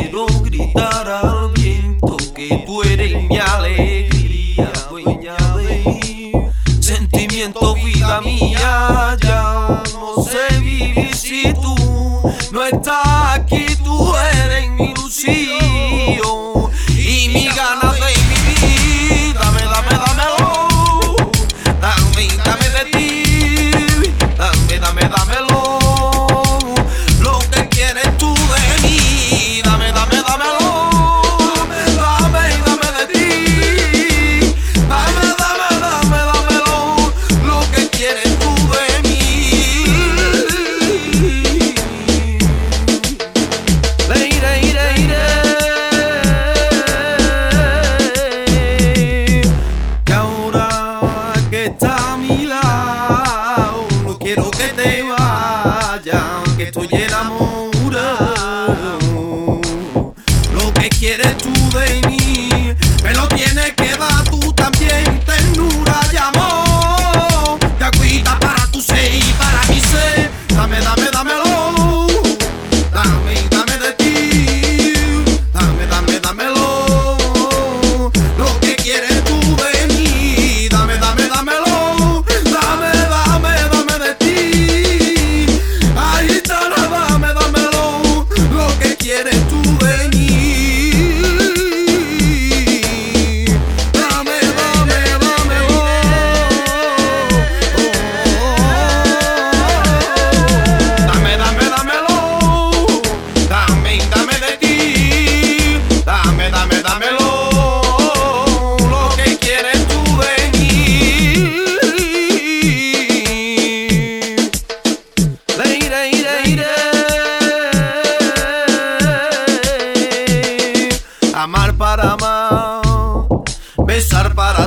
quiero gritar al viento que tú eres mi alegría, dueña de mí. Sentimiento, vida mía, ya no sé vivir si tú no estás aquí, tú eres mi ilusión y mi ganas. ¿Qué quieres tú de mí? Me lo tienes que dar.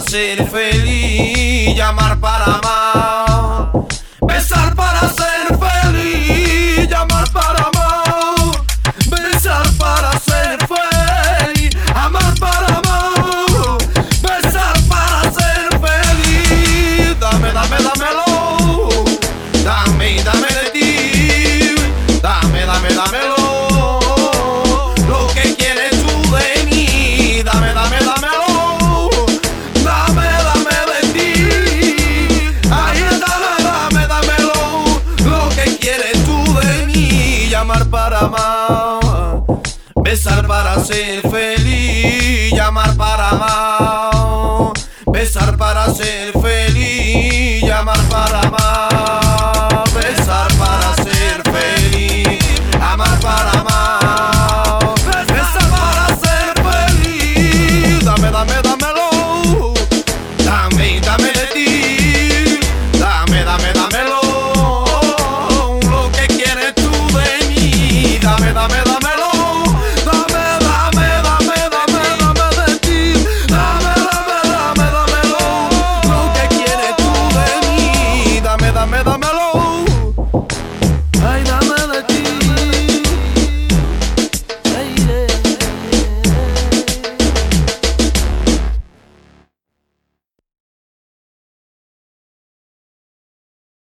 Ser feliz, llamar para amar, besar para ser feliz, llamar para amar, besar para ser feliz, amar para amar, besar para ser feliz. Dame, dame, dámelo, dame, dame de ti, dame, dame, dámelo. Para amar, besar para ser feliz, llamar para amar, besar para ser feliz, llamar para amar,